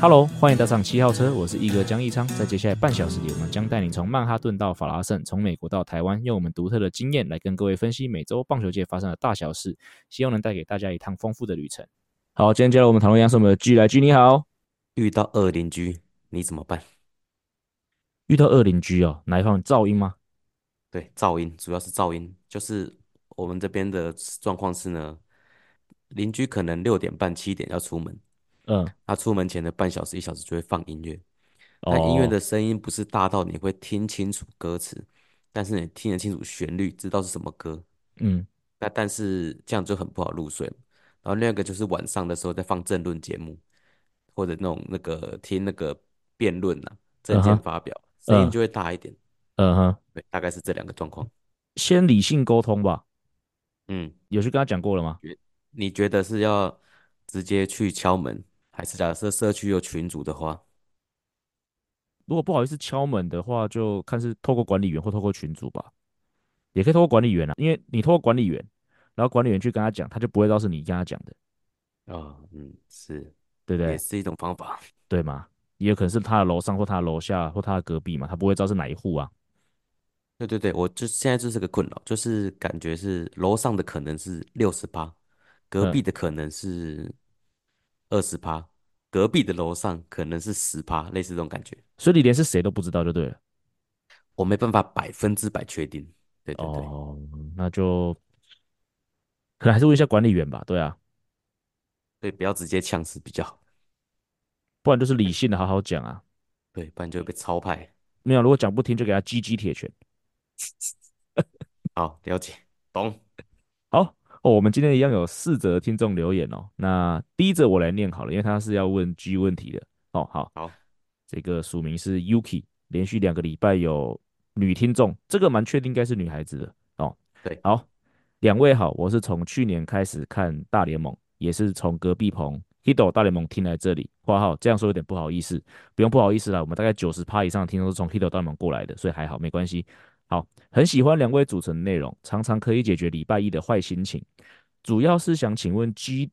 Hello，欢迎搭上七号车，我是一哥江一昌。在接下来半小时里，我们将带你从曼哈顿到法拉盛，从美国到台湾，用我们独特的经验来跟各位分析美洲棒球界发生的大小事，希望能带给大家一趟丰富的旅程。好，今天加入我们讨论一样是我们的 G 来 G，你好。遇到二邻居你怎么办？遇到二邻居哦，哪一方噪音吗？对，噪音主要是噪音，就是我们这边的状况是呢，邻居可能六点半七点要出门。嗯，他出门前的半小时一小时就会放音乐，那音乐的声音不是大到你会听清楚歌词，但是你听得清楚旋律，知道是什么歌。嗯，那但是这样就很不好入睡。然后另外一个就是晚上的时候在放政论节目，或者那种那个听那个辩论啊，政见发表，声音就会大一点。嗯哼，对，大概是这两个状况。先理性沟通吧。嗯，有去跟他讲过了吗？你觉得是要直接去敲门？还是假设社区有群组的话，如果不好意思敲门的话，就看是透过管理员或透过群组吧，也可以透过管理员啊，因为你透过管理员，然后管理员去跟他讲，他就不会知道是你跟他讲的。哦，嗯，是对不对？也是一种方法，对吗？也有可能是他的楼上或他的楼下或他的隔壁嘛，他不会知道是哪一户啊。对对对，我就现在就是个困扰，就是感觉是楼上的可能是六十八，隔壁的可能是二十趴。隔壁的楼上可能是十趴，类似这种感觉，所以你连是谁都不知道就对了。我没办法百分之百确定。对对对，哦，那就可能还是问一下管理员吧。对啊，对，不要直接呛死比较好，不然就是理性的好好讲啊。对，不然就会被超派。没有，如果讲不听就给他鸡鸡铁拳。好，了解，懂。好。哦，我们今天一样有四则听众留言哦。那第一则我来念好了，因为他是要问 G 问题的。哦，好，好，这个署名是 Yuki，连续两个礼拜有女听众，这个蛮确定应该是女孩子的哦。对，好，两位好，我是从去年开始看大联盟，也是从隔壁棚 Hido 大联盟听来这里。括号这样说有点不好意思，不用不好意思啦，我们大概九十趴以上的听众是从 Hido 大联盟过来的，所以还好，没关系。好，很喜欢两位组成的内容，常常可以解决礼拜一的坏心情。主要是想请问 G，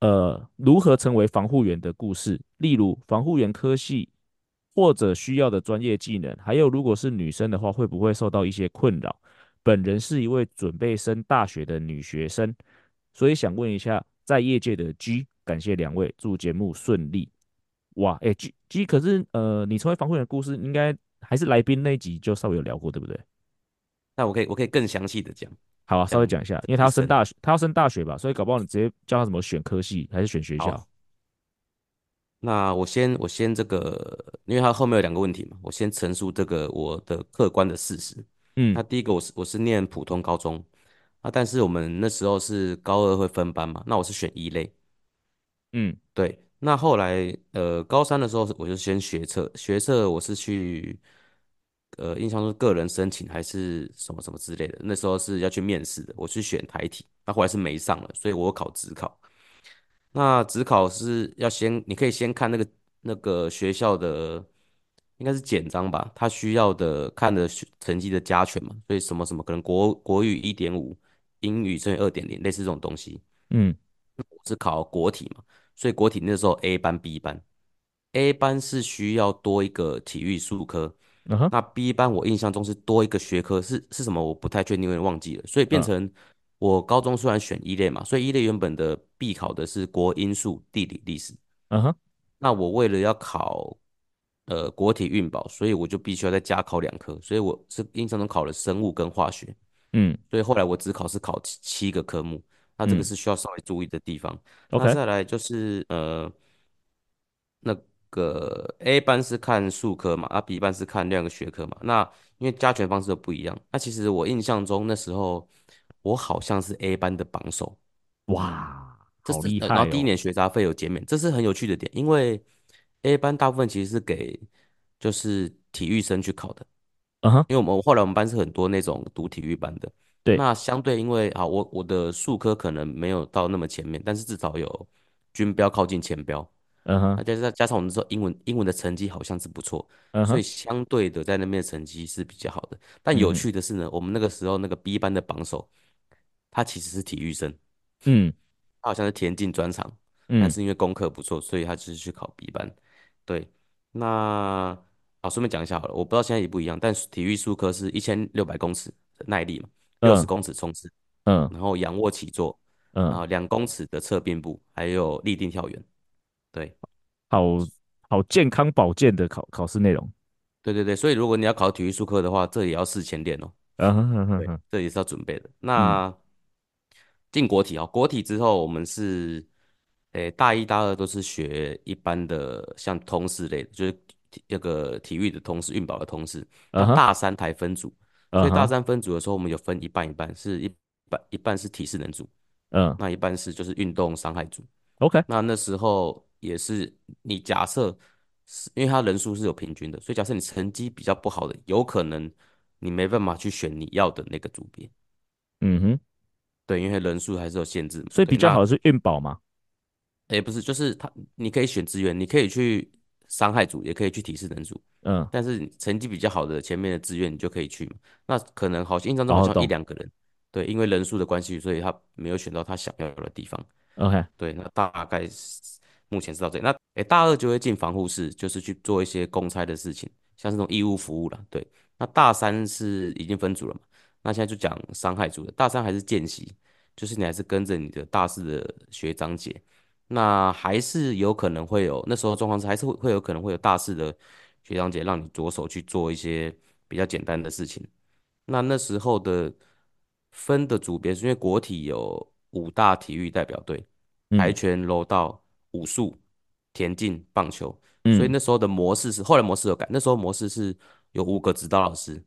呃，如何成为防护员的故事，例如防护员科系或者需要的专业技能，还有如果是女生的话，会不会受到一些困扰？本人是一位准备升大学的女学生，所以想问一下在业界的 G，感谢两位，祝节目顺利。哇，哎，G G，可是呃，你成为防护员的故事应该。还是来宾那一集就稍微有聊过，对不对？那我可以我可以更详细的讲。好啊，稍微讲一下，因为他要升大学，他要升大学吧，所以搞不好你直接教他怎么选科系，还是选学校。那我先我先这个，因为他后面有两个问题嘛，我先陈述这个我的客观的事实。嗯，那第一个我是我是念普通高中啊，但是我们那时候是高二会分班嘛，那我是选一类。嗯，对。那后来，呃，高三的时候，我就先学测，学测我是去，呃，印象中个人申请还是什么什么之类的，那时候是要去面试的，我去选台体，那后来是没上了，所以我考职考。那职考是要先，你可以先看那个那个学校的，应该是简章吧，他需要的看的成绩的加权嘛，所以什么什么可能国国语一点五，英语乘以二点零，类似这种东西。嗯，我是考国体嘛。所以国体那时候 A 班 B 班，A 班是需要多一个体育术科，uh huh. 那 B 班我印象中是多一个学科，是是什么我不太确定，有点忘记了。所以变成我高中虽然选一类嘛，所以一类原本的必考的是国英数地理历史，嗯哼，那我为了要考呃国体运保，所以我就必须要再加考两科，所以我是印象中考了生物跟化学，嗯，所以后来我只考是考七七个科目。那这个是需要稍微注意的地方。嗯、那再来就是呃，那个 A 班是看数科嘛，啊 B 班是看两个学科嘛。那因为加权方式都不一样。那其实我印象中那时候我好像是 A 班的榜首。哇，好厉害、哦！然后第一年学杂费有减免，这是很有趣的点。因为 A 班大部分其实是给就是体育生去考的。嗯哼，因为我们后来我们班是很多那种读体育班的。对，那相对因为啊，我我的数科可能没有到那么前面，但是至少有均标靠近前标。嗯哼，加上加上我们说英文英文的成绩好像是不错，嗯，所以相对的在那边的成绩是比较好的。但有趣的是呢，嗯、我们那个时候那个 B 班的榜首，他其实是体育生，嗯，他好像是田径专长，嗯，但是因为功课不错，所以他就是去考 B 班。对，那啊，顺便讲一下好了，我不知道现在也不一样，但是体育术科是一千六百公尺的耐力嘛，六十公尺冲刺，嗯，然后仰卧起坐，嗯，然后两公尺的侧辫部，还有立定跳远。对，好好健康保健的考考试内容。对对对，所以如果你要考体育术科的话，这也要事前练哦。嗯哼哼哼，对，这也是要准备的。那、嗯、进国体啊，国体之后我们是，诶，大一、大二都是学一般的，像通识类的，就是那个体育的通识、运保的通识。那大三才分组，嗯、所以大三分组的时候，我们有分一半一半，是一半一半是体适能组，嗯，那一半是就是运动伤害组。OK，那那时候。也是你假设是，因为他人数是有平均的，所以假设你成绩比较不好的，有可能你没办法去选你要的那个组别。嗯哼，对，因为人数还是有限制，所以比较好的是运保嘛？哎，不是，就是他你可以选资源，你可以去伤害组，也可以去提示人组。嗯，但是成绩比较好的前面的志愿你就可以去嘛。那可能好像印象中好像一两个人，对，因为人数的关系，所以他没有选到他想要的地方。OK，对，那大概是。目前是到这里，那诶、欸，大二就会进防护室，就是去做一些公差的事情，像这种义务服务了。对，那大三是已经分组了嘛？那现在就讲伤害组的。大三还是见习，就是你还是跟着你的大四的学长姐，那还是有可能会有那时候状况是还是会会有可能会有大四的学长姐让你着手去做一些比较简单的事情。那那时候的分的组别是因为国体有五大体育代表队，跆拳、柔道。武术、田径、棒球，所以那时候的模式是，后来模式有改。那时候模式是有五个指导老师，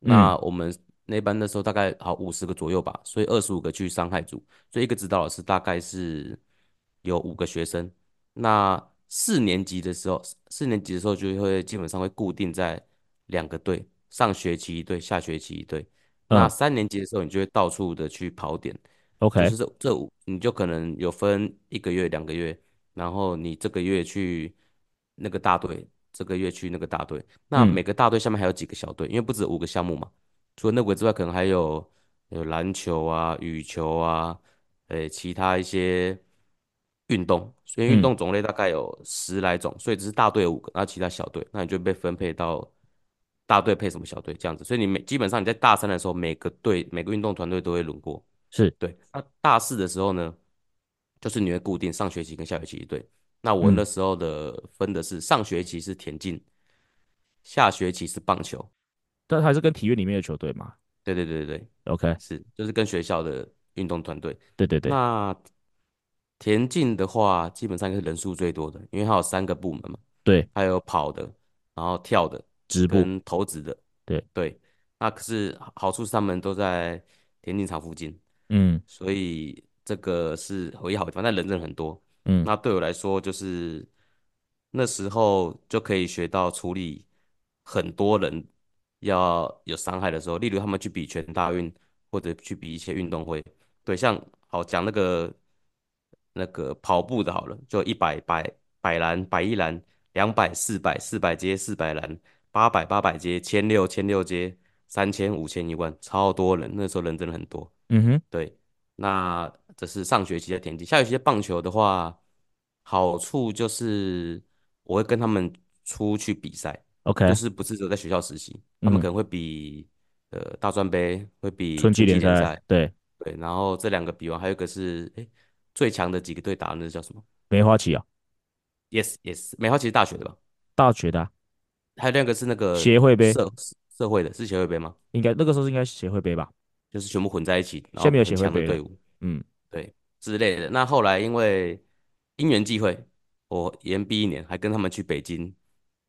那我们那班那时候大概好五十个左右吧，所以二十五个去伤害组，所以一个指导老师大概是有五个学生。那四年级的时候，四年级的时候就会基本上会固定在两个队，上学期一队，下学期一队。那三年级的时候，你就会到处的去跑点，OK，就是这这五你就可能有分一个月、两个月。然后你这个月去那个大队，这个月去那个大队，那每个大队下面还有几个小队，嗯、因为不止五个项目嘛。除了那个之外，可能还有有篮球啊、羽球啊，诶，其他一些运动。所以运动种类大概有十来种，嗯、所以只是大队有五个，那其他小队，那你就被分配到大队配什么小队这样子。所以你每基本上你在大三的时候，每个队每个运动团队都会轮过。是对。那大四的时候呢？就是你会固定上学期跟下学期一队，那我那时候的分的是上学期是田径，下学期是棒球，但还是跟体育里面的球队嘛？对对对对对，OK，是就是跟学校的运动团队。对对对。那田径的话，基本上是人数最多的，因为它有三个部门嘛。对，还有跑的，然后跳的，直步跟投掷的。对对。那可是好处是他们都在田径场附近，嗯，所以。这个是唯一好的地方，但人真的很多。嗯，那对我来说，就是那时候就可以学到处理很多人要有伤害的时候，例如他们去比全大运或者去比一些运动会。对，像好讲那个那个跑步的，好了，就一百百百栏百一栏，两百四百四百接四百栏，八百八百接，千六千六接，三千五千一万，超多人。那时候人真的很多。嗯哼，对，那。这是上学期的田径，下学期的棒球的话，好处就是我会跟他们出去比赛，OK，就是不是只有在学校实习，他们可能会比、嗯、呃大专杯，会比春季联赛，对对，然后这两个比完，还有一个是哎最强的几个队打的那个叫什么？梅花旗啊，Yes Yes，梅花旗是大学的吧？大学的、啊，还有那个是那个协会杯，社社会的，是协会杯吗？应该那个时候是应该协会杯吧？就是全部混在一起，下面有协会杯的队伍，嗯。对之类的，那后来因为因缘际会，我延毕一年，还跟他们去北京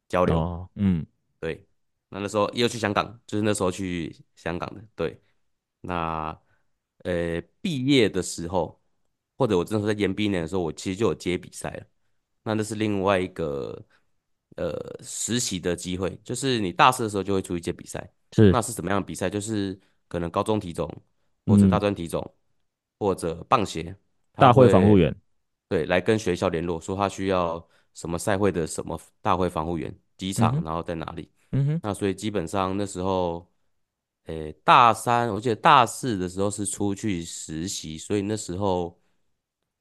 交流。哦、嗯，对，那那时候又去香港，就是那时候去香港的。对，那呃毕业的时候，或者我那时候在延毕一年的时候，我其实就有接比赛了。那那是另外一个呃实习的机会，就是你大四的时候就会出去接比赛。是，那是什么样的比赛？就是可能高中体总。或者大专体总，嗯、或者棒协，大会防护员，对，来跟学校联络，说他需要什么赛会的什么大会防护员，机场，嗯、然后在哪里？嗯哼，那所以基本上那时候，诶，大三，我记得大四的时候是出去实习，所以那时候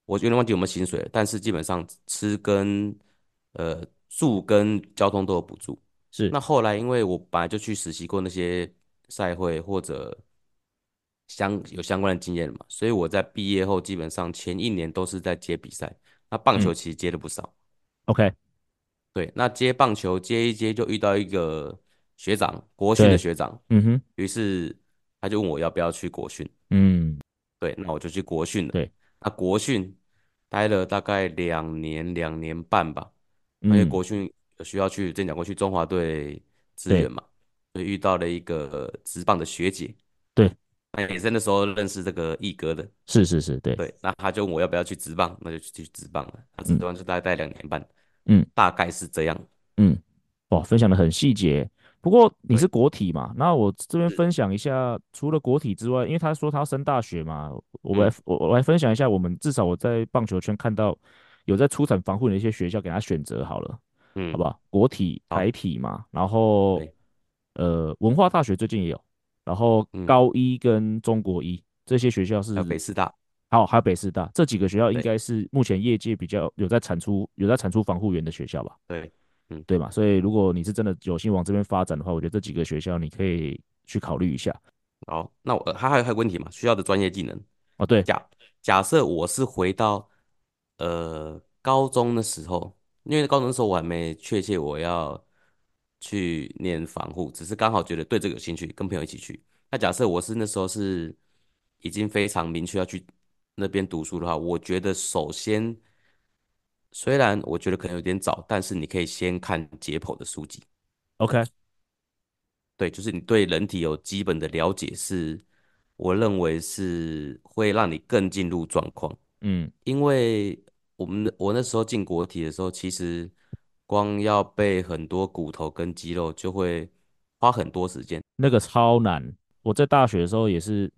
我有点忘记有没有薪水，但是基本上吃跟呃住跟交通都有补助。是，那后来因为我本来就去实习过那些赛会或者相有相关的经验嘛，所以我在毕业后基本上前一年都是在接比赛。那棒球其实接的不少。嗯、OK。对，那接棒球接一接就遇到一个学长，国训的学长，嗯哼，于是他就问我要不要去国训，嗯，对，那我就去国训了，对，那国训待了大概两年两年半吧，嗯、因为国训需要去，正讲过去中华队支援嘛，所以遇到了一个职棒的学姐，对，那也是那时候认识这个毅哥的，是是是，对，对，那他就问我要不要去职棒，那就去职棒了，他职棒就大概待两年半。嗯，大概是这样。嗯，哇，分享的很细节。不过你是国体嘛？那我这边分享一下，除了国体之外，因为他说他要升大学嘛，我来、嗯、我我来分享一下，我们至少我在棒球圈看到有在出产防护的一些学校给他选择好了，嗯，好不好？国体、台体嘛，然后呃文化大学最近也有，然后高一跟中国一、嗯、这些学校是北师大。好，还有北师大这几个学校，应该是目前业界比较有在产出有在产出防护员的学校吧？对，嗯，对嘛。所以如果你是真的有心往这边发展的话，我觉得这几个学校你可以去考虑一下。好，那我还还有还有问题吗？需要的专业技能？哦，对，假假设我是回到呃高中的时候，因为高中的时候我还没确切我要去念防护，只是刚好觉得对这个有兴趣，跟朋友一起去。那假设我是那时候是已经非常明确要去。那边读书的话，我觉得首先，虽然我觉得可能有点早，但是你可以先看解剖的书籍。OK，对，就是你对人体有基本的了解，是我认为是会让你更进入状况。嗯，因为我们我那时候进国体的时候，其实光要背很多骨头跟肌肉，就会花很多时间。那个超难。我在大学的时候也是，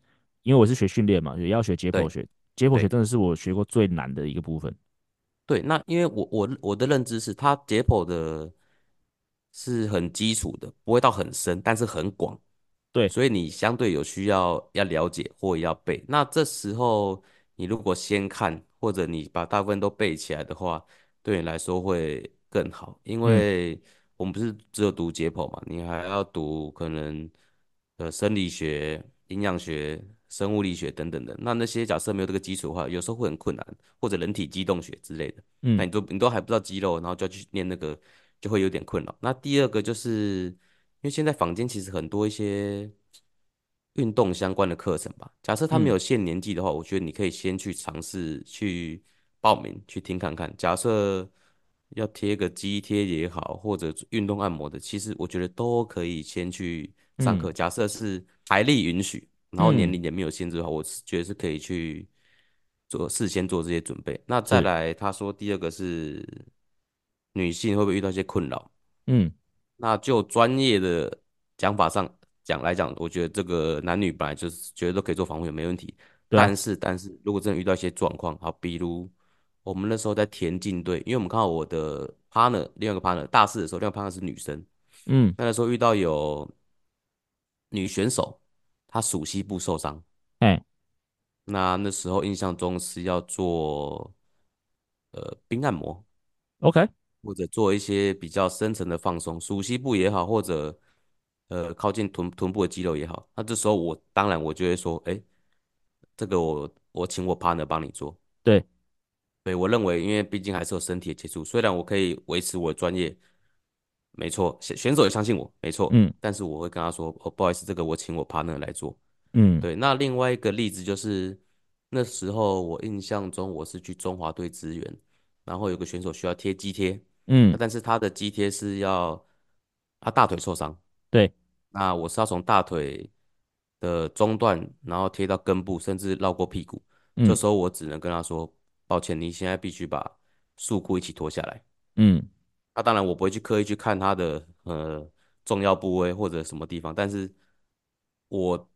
因为我是学训练嘛，也要学解剖学。解剖学真的是我学过最难的一个部分。对，那因为我我我的认知是，它解剖的是很基础的，不会到很深，但是很广。对，所以你相对有需要要了解或要背。那这时候你如果先看，或者你把大部分都背起来的话，对你来说会更好。因为我们不是只有读解剖嘛，你还要读可能呃生理学、营养学。生物力学等等的，那那些假设没有这个基础的话，有时候会很困难，或者人体机动学之类的，嗯，那你都你都还不知道肌肉，然后就要去念那个，就会有点困扰。那第二个就是，因为现在坊间其实很多一些运动相关的课程吧，假设他没有限年纪的话，嗯，我觉得你可以先去尝试去报名去听看看。假设要贴个肌贴也好，或者运动按摩的，其实我觉得都可以先去上课。嗯，假设是财力允许。然后年龄也没有限制的话，嗯、我是觉得是可以去做事先做这些准备。那再来，他说第二个是女性会不会遇到一些困扰？嗯，那就专业的讲法上讲来讲，我觉得这个男女本来就是觉得都可以做防护也没问题。对啊、但是但是如果真的遇到一些状况，好，比如我们那时候在田径队，因为我们看到我的 partner 另外一个 partner 大四的时候，另外一个 partner 是女生，嗯，那个时候遇到有女选手。她属膝部受伤，哎，那那时候印象中是要做呃冰按摩，OK，或者做一些比较深层的放松，属膝部也好，或者呃靠近臀臀部的肌肉也好。那这时候我当然我就会说，哎，这个我我请我 partner 帮你做。对，对，我认为因为毕竟还是有身体的接触，虽然我可以维持我的专业。没错，选选手也相信我，没错，嗯，但是我会跟他说，哦，不好意思，这个我请我 partner 来做，嗯，对。那另外一个例子就是，那时候我印象中我是去中华队支援，然后有个选手需要贴肌贴，嗯，但是他的肌贴是要他大腿受伤，对，那我是要从大腿的中段，然后贴到根部，甚至绕过屁股，嗯，这时候我只能跟他说，抱歉，你现在必须把束裤一起脱下来，嗯。那、啊、当然，我不会去刻意去看他的呃重要部位或者什么地方，但是我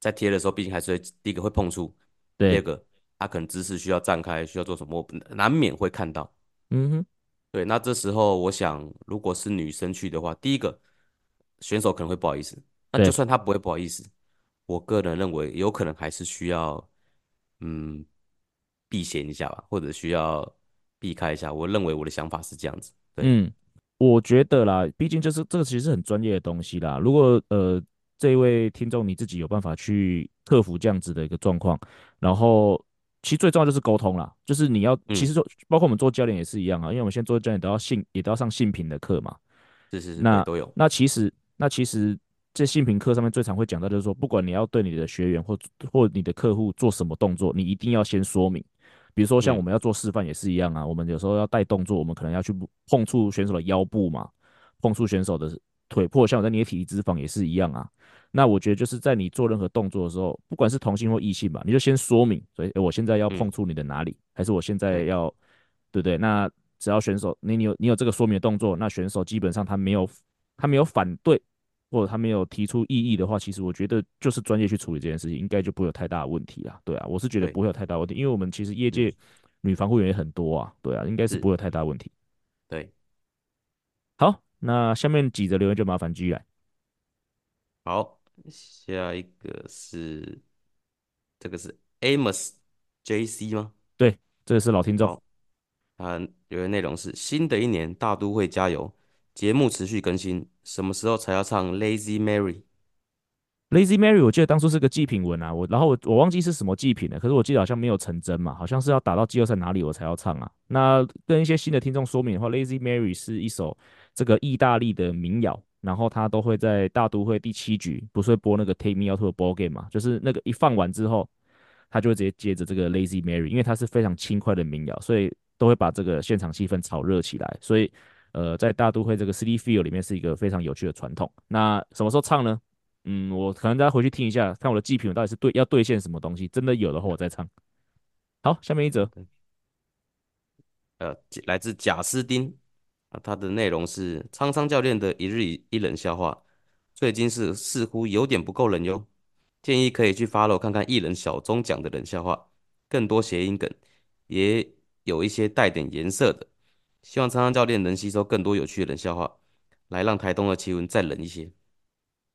在贴的时候，毕竟还是会第一个会碰触，第二个他可能姿势需要站开，需要做什么，难免会看到。嗯哼，对，那这时候我想，如果是女生去的话，第一个选手可能会不好意思，那就算他不会不好意思，我个人认为有可能还是需要嗯避嫌一下吧，或者需要避开一下。我认为我的想法是这样子。对，嗯，我觉得啦，毕竟就是这个其实是很专业的东西啦。如果呃。这一位听众，你自己有办法去克服这样子的一个状况，然后其实最重要就是沟通啦，就是你要，其实说包括我们做教练也是一样啊，因为我们现在做教练都要性，也都要上性平的课嘛，是是是，那都有。那其实那其实这性平课上面最常会讲到就是说，不管你要对你的学员或或你的客户做什么动作，你一定要先说明。比如说像我们要做示范也是一样啊，我们有时候要带动作，我们可能要去碰触选手的腰部嘛，碰触选手的腿，或者像我在捏体脂肪也是一样啊。那我觉得就是在你做任何动作的时候，不管是同性或异性吧，你就先说明，所以我现在要碰触你的哪里，嗯、还是我现在要，对不对？那只要选手你你有你有这个说明的动作，那选手基本上他没有他没有反对，或者他没有提出异议的话，其实我觉得就是专业去处理这件事情，应该就不会有太大的问题啊。对啊，我是觉得不会有太大问题，因为我们其实业界女防护员也很多啊，对啊，应该是不会有太大问题。对，好，那下面几则留言就麻烦 G 来。好。下一个是这个是 Amos JC 吗？对，这个是老听众。啊，留言内容是新的一年大都会加油，节目持续更新，什么时候才要唱 Lazy Mary？Lazy Mary，我记得当初是个祭品文啊，我然后我我忘记是什么祭品了，可是我记得好像没有成真嘛，好像是要打到季后赛哪里我才要唱啊。那跟一些新的听众说明的话，Lazy Mary 是一首这个意大利的民谣。然后他都会在大都会第七局，不是会播那个 Take Me Out to the Ball Game 嘛？就是那个一放完之后，他就会直接接着这个 Lazy Mary，因为它是非常轻快的民谣，所以都会把这个现场气氛炒热起来。所以，呃，在大都会这个 City Feel 里面是一个非常有趣的传统。那什么时候唱呢？嗯，我可能大家回去听一下，看我的祭品，我到底是对要兑现什么东西。真的有的话，我再唱。好，下面一则，呃，来自贾斯丁。他的内容是苍苍教练的一日一冷笑话，最近是似乎有点不够冷哟，建议可以去 follow 看看艺人小钟讲的冷笑话，更多谐音梗，也有一些带点颜色的，希望苍苍教练能吸收更多有趣的冷笑话，来让台东的气温再冷一些。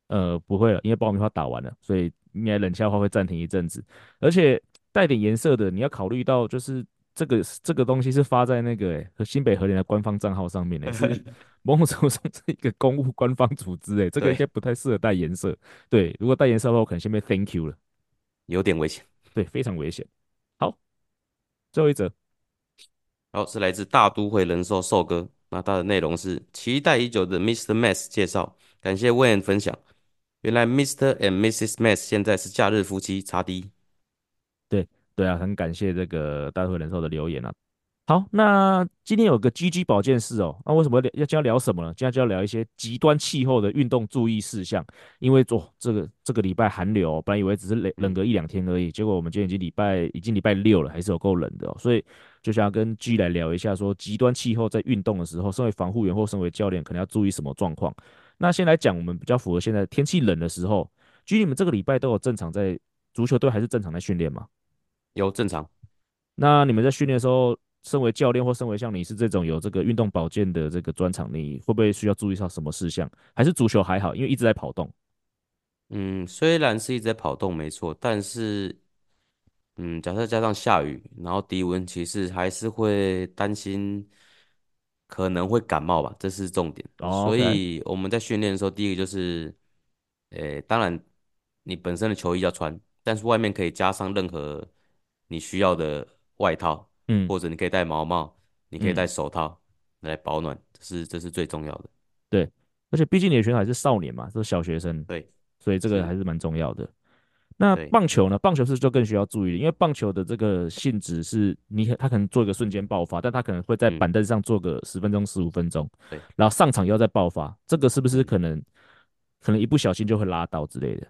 呃，不会了，因为爆米花打完了，所以应该冷笑话会暂停一阵子，而且带点颜色的，你要考虑到就是。这个这个东西是发在那个诶和新北和联的官方账号上面的，是某种程度上是一个公务官方组织诶，这个应该不太适合带颜色。对，如果带颜色的话，我可能先被 Thank you 了，有点危险。对，非常危险。好，最后一则，好，是来自大都会人寿寿哥，那他的内容是期待已久的 Mr. Mess 介绍，感谢 Wayne 分享。原来 Mr. and Mrs. Mess 现在是假日夫妻，差低。对啊，很感谢这个大都会人寿的留言啊。好，那今天有个 GG 保健室哦，那为什么要要今天聊什么呢？今天就要聊一些极端气候的运动注意事项。因为做、哦、这个这个礼拜寒流、哦，本来以为只是冷冷个一两天而已，结果我们今天已经礼拜已经礼拜六了，还是有够冷的哦。所以就想要跟 G 来聊一下，说极端气候在运动的时候，身为防护员或身为教练，可能要注意什么状况。那先来讲，我们比较符合现在天气冷的时候，G 你们这个礼拜都有正常在足球队还是正常在训练吗？有正常，那你们在训练的时候，身为教练或身为像你是这种有这个运动保健的这个专长，你会不会需要注意到什么事项？还是足球还好，因为一直在跑动？嗯，虽然是一直在跑动，没错，但是，嗯，假设加上下雨，然后低温，其实还是会担心可能会感冒吧，这是重点。哦，所以我们在训练的时候，第一个就是，诶，当然你本身的球衣要穿。但是外面可以加上任何你需要的外套，嗯，或者你可以戴毛帽，你可以戴手套来保暖，这是这是最重要的。对，而且毕竟你的选手还是少年嘛，是小学生，对，所以这个还是蛮重要的。那棒球呢？棒球是就更需要注意，因为棒球的这个性质是你他可能做一个瞬间爆发，但他可能会在板凳上做个十分钟、十五分钟，对，然后上场又要再爆发，这个是不是可能可能一不小心就会拉到之类的？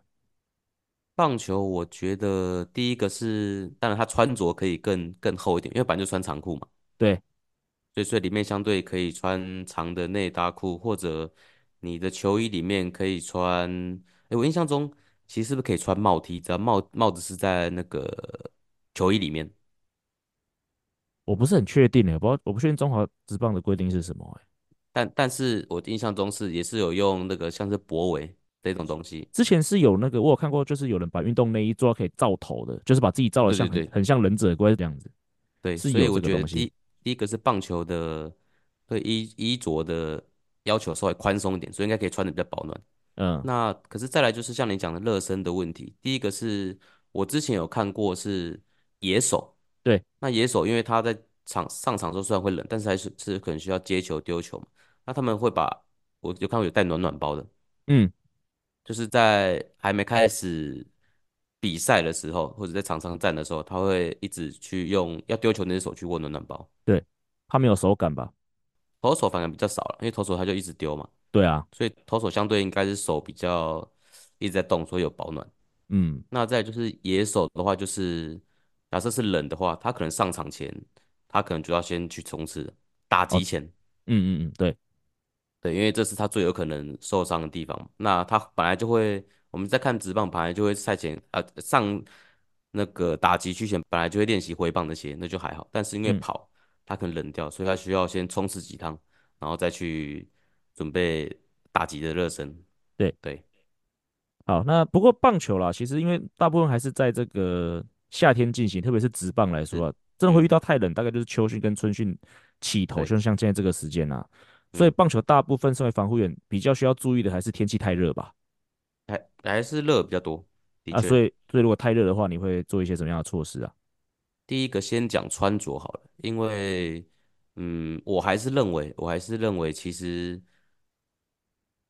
棒球，我觉得第一个是，当然他穿着可以更更厚一点，因为本来就穿长裤嘛。对，所以所以里面相对可以穿长的内搭裤，或者你的球衣里面可以穿。哎，我印象中其实是不是可以穿帽 T？只要帽帽子是在那个球衣里面。我不是很确定诶，不知道我不确定中华职棒的规定是什么诶。但但是我印象中是也是有用那个像是脖围这种东西。之前是有那个我有看过，就是有人把运动内衣做到可以罩头的，就是把自己罩的像很，像忍者龟这样子。对，所以我觉得第第一个是棒球的对衣衣着的要求稍微宽松一点，所以应该可以穿的比较保暖。嗯，那可是再来就是像你讲的热身的问题。第一个是我之前有看过是野手，对，那野手因为他在场上场的时候虽然会冷，但是还是是可能需要接球丢球嘛。那他们会把我有看过有带暖暖包的，嗯，就是在还没开始比赛的时候，或者在场上站的时候，他会一直去用要丢球那只手去握暖暖包。对，他没有手感吧？投手反而比较少了，因为投手他就一直丢嘛。对啊，所以投手相对应该是手比较一直在动，所以有保暖。嗯，那再就是野手的话，就是假设是冷的话，他可能上场前，他可能就要先去冲刺打击前。哦、嗯嗯嗯，对对，因为这是他最有可能受伤的地方。那他本来就会，我们在看直棒，本来就会赛前啊上那个打击区前，本来就会练习挥棒那些，那就还好。但是因为跑，他可能冷掉，所以他需要先冲刺几趟，然后再去。准备打击的热身，对对，好，那不过棒球啦，其实因为大部分还是在这个夏天进行，特别是职棒来说啊，真的会遇到太冷，大概就是秋训跟春训起头，就像现在这个时间啊，所以棒球大部分身为防护员比较需要注意的还是天气太热吧，还还是热比较多啊，所以所以如果太热的话，你会做一些什么样的措施啊？第一个先讲穿着好了，因为嗯，我还是认为，我还是认为其实。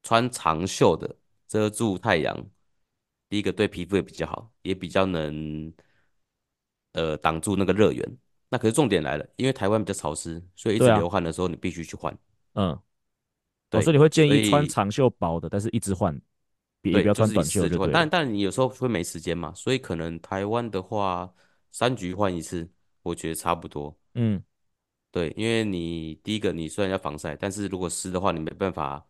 穿长袖的遮住太阳，第一个对皮肤也比较好，也比较能呃挡住那个热源。那可是重点来了，因为台湾比较潮湿，所以一直流汗的时候你必须去换。嗯，对，所以你会建议穿长袖薄的，但是一直换，也不要穿短袖就对。但但你有时候会没时间嘛，所以可能台湾的话三局换一次，我觉得差不多。嗯，对，因为你第一个你虽然要防晒，但是如果湿的话，你没办法。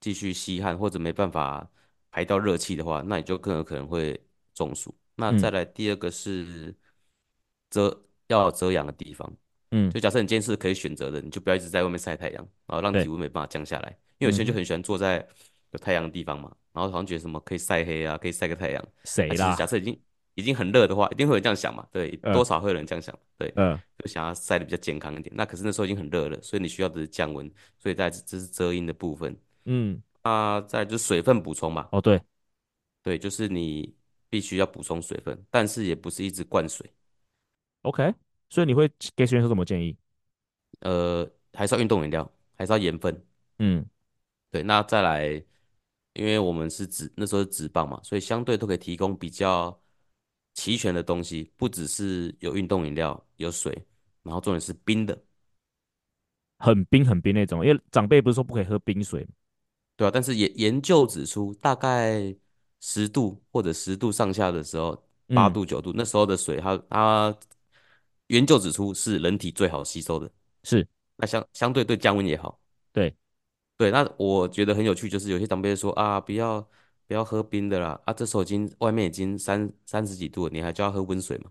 继续吸汗或者没办法排到热气的话，那你就更有可能会中暑。那再来第二个是遮、嗯、要遮阳的地方，嗯，就假设你今天是可以选择的，你就不要一直在外面晒太阳，然后让体温没办法降下来。因为有些人就很喜欢坐在有太阳的地方嘛，然后好像觉得什么可以晒黑啊，可以晒个太阳。谁啦？假设已经已经很热的话，一定会有人这样想嘛？对，嗯、多少会有人这样想。对，嗯，就想要晒的比较健康一点。那可是那时候已经很热了，所以你需要的是降温，所以在这是遮阴的部分。嗯。啊，再就是水分补充嘛。哦，对，对，就是你必须要补充水分，但是也不是一直灌水。OK，所以你会给学员说什么建议？呃，还是要运动饮料，还是要盐分。嗯，对。那再来，因为我们是职那时候是职棒嘛，所以相对都可以提供比较齐全的东西，不只是有运动饮料、有水，然后重点是冰的，很冰很冰那种。因为长辈不是说不可以喝冰水。对啊，但是研研究指出，大概十度或者十度上下的时候，八度九度、嗯、那时候的水它，它它研究指出是人体最好吸收的，是那相相对对降温也好。对对，那我觉得很有趣，就是有些长辈说啊，不要不要喝冰的啦，啊，这时候已经外面已经三三十几度了，你还就要喝温水吗？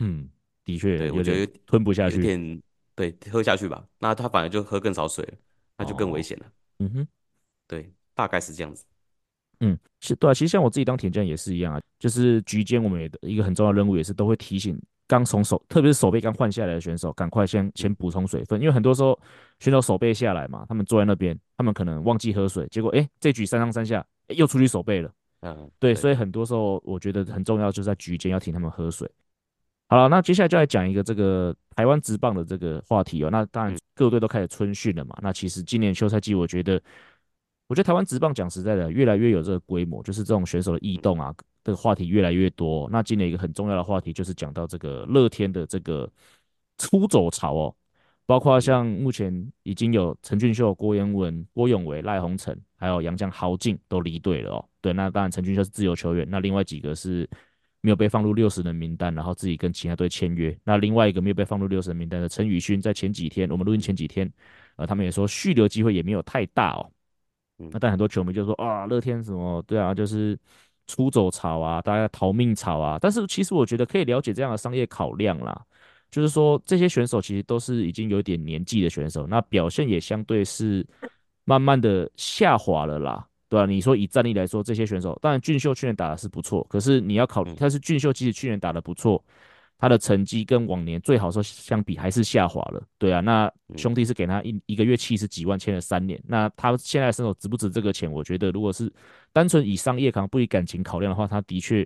嗯，的确，对我觉得吞不下去，有点对，喝下去吧，那他反而就喝更少水了，那就更危险了。哦、嗯哼。对，大概是这样子。嗯，是，对啊，其实像我自己当铁匠也是一样啊，就是局间我们也一个很重要的任务也是都会提醒刚从手，特别是手背刚换下来的选手，赶快先先补充水分，因为很多时候选手手背下来嘛，他们坐在那边，他们可能忘记喝水，结果哎，这局三上三下，哎，又出去手背了。嗯，对，对，所以很多时候我觉得很重要，就是在局间要请他们喝水。好了，那接下来就来讲一个这个台湾职棒的这个话题哦。那当然各队都开始春训了嘛，那其实今年休赛季我觉得。我觉得台湾职棒讲实在的，越来越有这个规模，就是这种选手的异动啊，这个话题越来越多。那今年一个很重要的话题就是讲到这个乐天的这个出走潮哦，包括像目前已经有陈俊秀、郭彦文、郭永维、赖鸿成，还有杨将豪进都离队了哦。对，那当然陈俊秀是自由球员，那另外几个是没有被放入六十人名单，然后自己跟其他队签约。那另外一个没有被放入六十人名单的陈宇勋，在前几天我们录音前几天，呃，他们也说续留机会也没有太大哦。那但很多球迷就说啊，乐天什么对啊，就是出走潮啊，大家逃命潮啊。但是其实我觉得可以了解这样的商业考量啦，就是说这些选手其实都是已经有点年纪的选手，那表现也相对是慢慢的下滑了啦，对吧、啊？你说以战力来说，这些选手当然俊秀去年打的是不错，可是你要考虑，他是俊秀，其实去年打的不错。他的成绩跟往年最好说相比还是下滑了，对啊，那兄弟是给他一一个月七十几万，签了三年，那他现在身手值不值这个钱？我觉得如果是单纯以商业考不以感情考量的话，他的确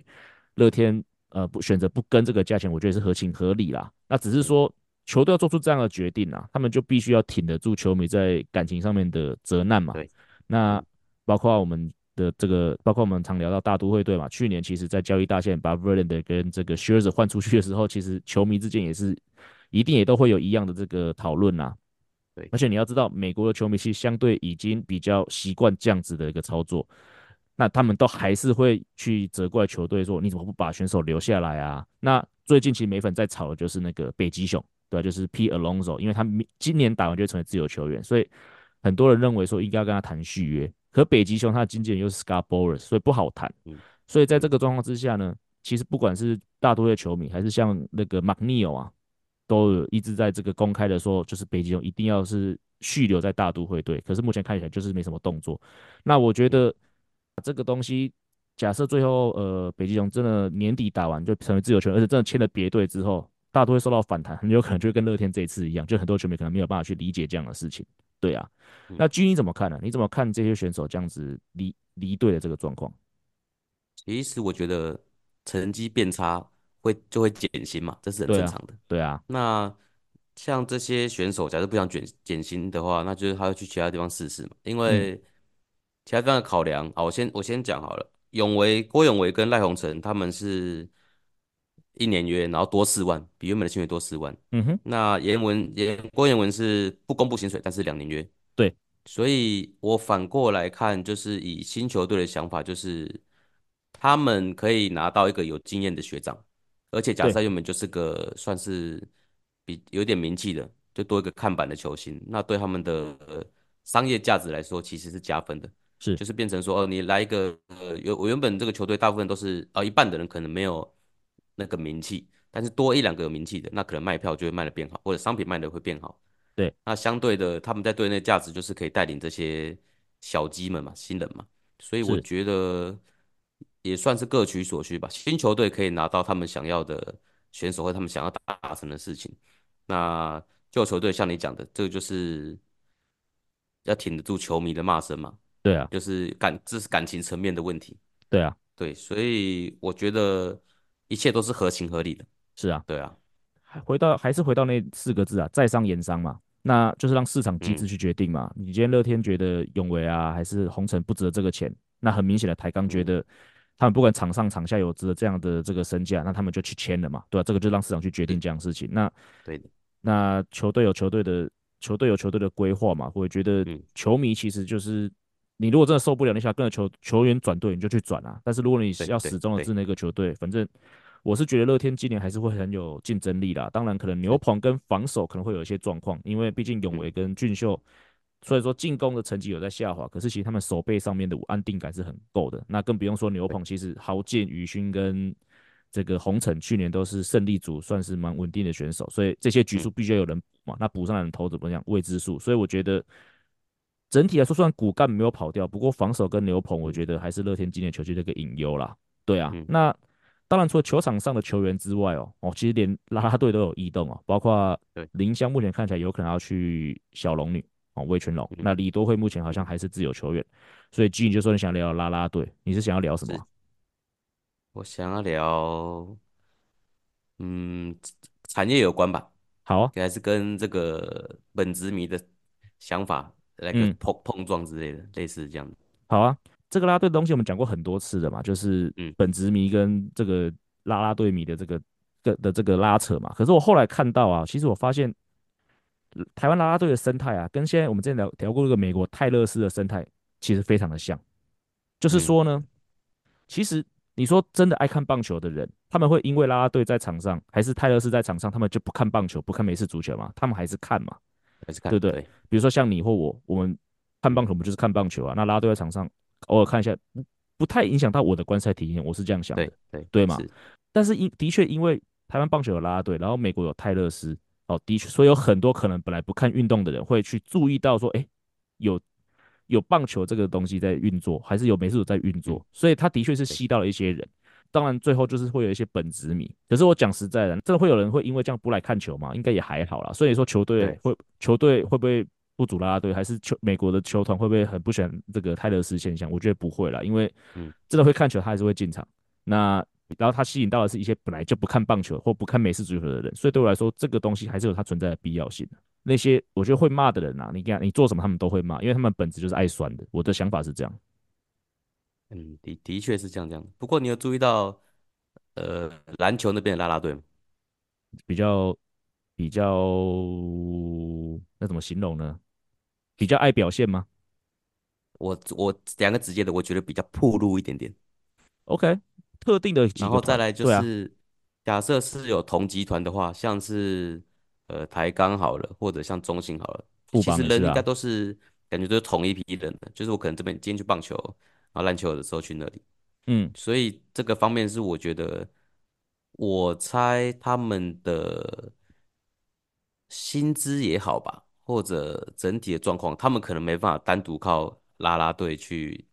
乐天呃不选择不跟这个价钱，我觉得是合情合理啦。那只是说球队要做出这样的决定啊，他们就必须要挺得住球迷在感情上面的责难嘛。对，那包括我们。的这个，包括我们常聊到大都会队嘛，去年其实在交易大线把 Verlander 跟这个 Scherzer 换出去的时候，其实球迷之间也是一定也都会有一样的这个讨论呐。对，而且你要知道，美国的球迷其实相对已经比较习惯这样子的一个操作，那他们都还是会去责怪球队说，你怎么不把选手留下来啊？那最近其实美粉在吵的就是那个北极熊，对，就是 Pete Alonso，因为他今年打完就成为自由球员，所以很多人认为说应该要跟他谈续约。可北极熊它的经纪人又是 Scott Boras，所以不好谈。所以在这个状况之下呢，其实不管是大都会球迷，还是像那个 McNeil 啊，都有一直在这个公开的说，就是北极熊一定要是续留在大都会队。可是目前看起来就是没什么动作。那我觉得这个东西，假设最后呃北极熊真的年底打完就成为自由球员，而且真的签了别队之后，大都会受到反弹，很有可能就会跟乐天这一次一样，就很多球迷可能没有办法去理解这样的事情。对啊，那 G 你怎么看呢？你怎么看这些选手这样子离离队的这个状况？其实我觉得成绩变差会就会减薪嘛，这是很正常的。对啊。那像这些选手，假设不想减减薪的话，那就是他要去其他地方试试嘛。因为其他地方的考量，啊，我先我先讲好了。永维、郭永维跟赖鸿成他们是。一年约，然后多四万，比原本的薪水多四万。嗯哼，那严文严郭严文是不公布薪水，但是两年约。对，所以我反过来看，就是以新球队的想法，就是他们可以拿到一个有经验的学长，而且假设原本就是个算是比有点名气的，就多一个看板的球星，那对他们的商业价值来说，其实是加分的。是，就是变成说，哦，你来一个呃，有我原本这个球队大部分都是哦，一半的人可能没有。那个名气，但是多一两个有名气的，那可能卖票就会卖得变好，或者商品卖得会变好。对，那相对的，他们在队内价值就是可以带领这些小鸡们嘛，新人嘛，所以我觉得也算是各取所需吧。新球队可以拿到他们想要的选手或他们想要达成的事情，那旧球队像你讲的，这个就是要挺得住球迷的骂声嘛。对啊，就是感这是感情层面的问题。对啊，对，所以我觉得。一切都是合情合理的，是啊，对啊，回到还是回到那四个字啊，在商言商嘛，那就是让市场机制去决定嘛。嗯、你今天乐天觉得永维啊，还是红尘不值得这个钱，那很明显的台钢觉得他们不管场上场下有值得这样的这个身价，那他们就去签了嘛，对吧、啊？这个就让市场去决定这样的事情。那对的，那球队有球队的球队有球队的规划嘛，我觉得球迷其实就是。你如果真的受不了，你想跟着球球员转队，你就去转啊。但是如果你要始终的是那个球队，反正我是觉得乐天今年还是会很有竞争力啦。当然，可能牛棚跟防守可能会有一些状况，因为毕竟永维跟俊秀，所以说进攻的成绩有在下滑。可是其实他们手背上面的安定感是很够的。那更不用说牛棚，其实豪健、禹勋跟这个鸿诚去年都是胜利组，算是蛮稳定的选手。所以这些局数必须要有人补嘛。那补上来的投怎么样？未知数。所以我觉得。整体来说，虽然骨干没有跑掉，不过防守跟牛棚，我觉得还是乐天今年球队的一个隐忧啦。对啊，嗯、那当然除了球场上的球员之外哦，哦，其实连拉拉队都有异动哦，包括林香目前看起来有可能要去小龙女哦，魏全龙。嗯、那李多慧目前好像还是自由球员，所以你就说你想聊拉拉队，你是想要聊什么？我想要聊，嗯，产业有关吧。好啊，还是跟这个本职迷的想法。来个碰碰撞之类的，嗯、类似这样。好啊，这个拉拉队的东西我们讲过很多次的嘛，就是本职迷跟这个拉拉队迷的这个的的这个拉扯嘛。可是我后来看到啊，其实我发现台湾拉拉队的生态啊，跟现在我们之前聊聊过这个美国泰勒斯的生态其实非常的像。就是说呢，嗯、其实你说真的爱看棒球的人，他们会因为拉拉队在场上，还是泰勒斯在场上，他们就不看棒球，不看美式足球嘛？他们还是看嘛？还是看对不对？对，比如说像你或我，我们看棒球我们就是看棒球啊？那拉拉队在场上偶尔看一下，不太影响到我的观赛体验，我是这样想的，对对对嘛？但是因的确因为台湾棒球有拉拉队，然后美国有泰勒斯，哦，的确，所以有很多可能本来不看运动的人会去注意到说，哎，有有棒球这个东西在运作，还是有美式在运作，所以他的确是吸到了一些人。当然最后就是会有一些本职迷，可是我讲实在的，真的会有人会因为这样不来看球吗？应该也还好啦。所以说球队会球队会不会？不组啦啦队，还是球美国的球团会不会很不喜欢这个泰勒斯现象？我觉得不会啦，因为真的会看球，他还是会进场。那然后他吸引到的是一些本来就不看棒球或不看美式足球的人，所以对我来说，这个东西还是有它存在的必要性。那些我觉得会骂的人啊，你看你做什么，他们都会骂，因为他们本质就是爱酸的。我的想法是这样。嗯，的的确是这样这样。不过你有注意到，呃，篮球那边的拉拉队吗？比较比较，那怎么形容呢？比较爱表现吗？我我两个直接的，我觉得比较暴露一点点。OK，特定的，然后再来就是，假设是有同集团的话，像是呃台钢好了，或者像中信好了，其实人应该都是感觉都是同一批人的。就是我可能这边今天去棒球，然后篮球的时候去那里，嗯，所以这个方面是我觉得，我猜他们的薪资也好吧。或者整体的状况，他们可能没办法单独靠拉拉队去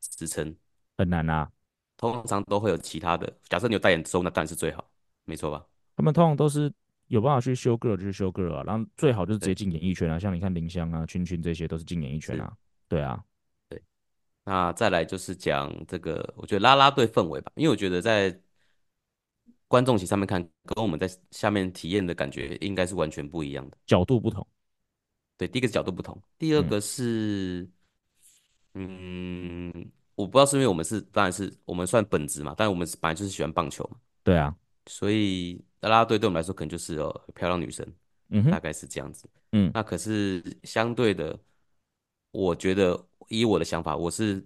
支撑，很难啊。通常都会有其他的，假设你有代言收，那当然是最好，没错吧？他们通常都是有办法去修 girl 就去修 girl 啊，然后最好就是直接进演艺圈啊，像你看林湘啊、群群这些都是进演艺圈啊。对啊，对。那再来就是讲这个，我觉得拉拉队氛围吧，因为我觉得在观众席上面看，跟我们在下面体验的感觉应该是完全不一样的，角度不同。对，第一个角度不同，第二个是，嗯，嗯，我不知道是因为我们是，当然是我们算本职嘛，但是我们本来就是喜欢棒球嘛，对啊，所以啦啦队对我们来说可能就是哦漂亮女生，嗯，大概是这样子，嗯，那可是相对的，我觉得以我的想法，我是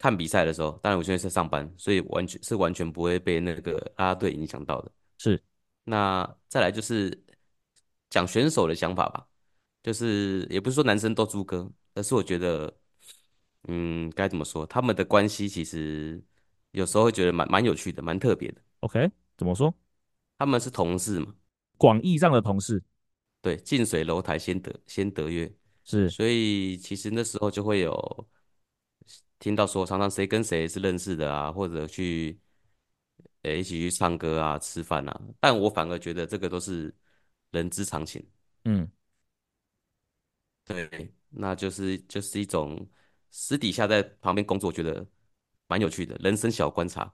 看比赛的时候，当然我现在是上班，所以完全是完全不会被那个啦啦队影响到的，是，那再来就是讲选手的想法吧。就是也不是说男生都猪哥，而是我觉得，嗯，该怎么说？他们的关系其实有时候会觉得蛮蛮有趣的，蛮特别的。OK，怎么说？他们是同事嘛？广义上的同事。对，近水楼台先得先得月。是。所以其实那时候就会有听到说，常常谁跟谁是认识的啊，或者去诶一起去唱歌啊、吃饭啊。但我反而觉得这个都是人之常情。嗯。对，那就是就是一种私底下在旁边工作，觉得蛮有趣的人生小观察。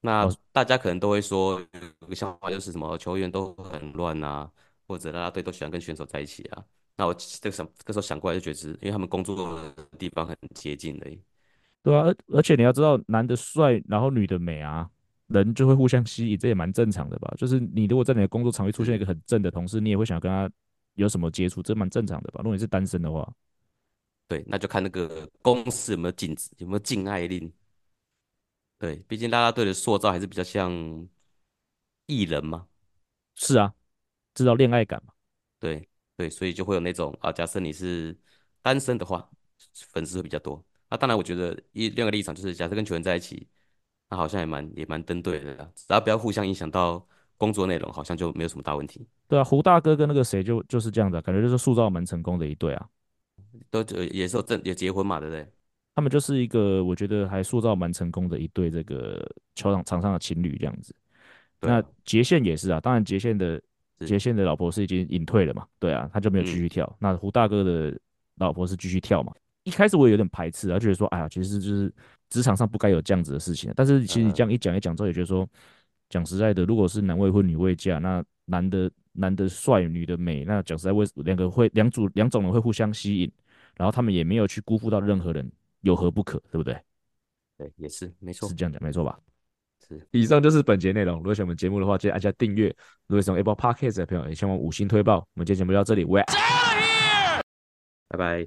那大家可能都会说有个想法，就是什么球员都很乱啊，或者啦啦队都喜欢跟选手在一起啊。那我这个想这个时候想过来就觉得是，因为他们工作的地方很接近而已。对啊，而而且你要知道，男的帅，然后女的美啊，人就会互相吸引，这也蛮正常的吧？就是你如果在你的工作场域出现一个很正的同事，你也会想要跟他。有什么接触，这蛮正常的吧？如果你是单身的话，对，那就看那个公司有没有禁止，有没有禁爱令。对，毕竟啦啦队的塑造还是比较像艺人嘛。是啊，制造恋爱感嘛？对对，所以就会有那种啊，假设你是单身的话，粉丝会比较多。那、啊、当然，我觉得一另外一个立场就是，假设跟球员在一起，那好像也蛮也蛮登对的，只要不要互相影响到工作内容，好像就没有什么大问题。对啊，胡大哥跟那个谁就就是这样的，感觉就是塑造蛮成功的一对啊，都也是有正也结婚嘛，对不对？他们就是一个我觉得还塑造蛮成功的一对这个球场场上的情侣这样子。啊、那杰宪也是啊，当然杰宪的杰宪的老婆是已经隐退了嘛，对啊，他就没有继续跳、嗯。那胡大哥的老婆是继续跳嘛。一开始我也有点排斥啊，觉得说哎呀，其实就是职场上不该有这样子的事情。但是其实你这样一讲一讲之后，也觉得说讲实在的，如果是男未婚女未嫁，那男的。男的帅，女的美，那讲实在，为两个会两组两种人会互相吸引，然后他们也没有去辜负到任何人，有何不可，对不对？对，也是没错，是这样讲，没错吧？是。以上就是本节内容。如果喜欢我们节目的话，记得按下订阅。如果喜欢 Apple Podcast 的朋友，也希望五星推爆。我们今天节目就到这里，拜拜。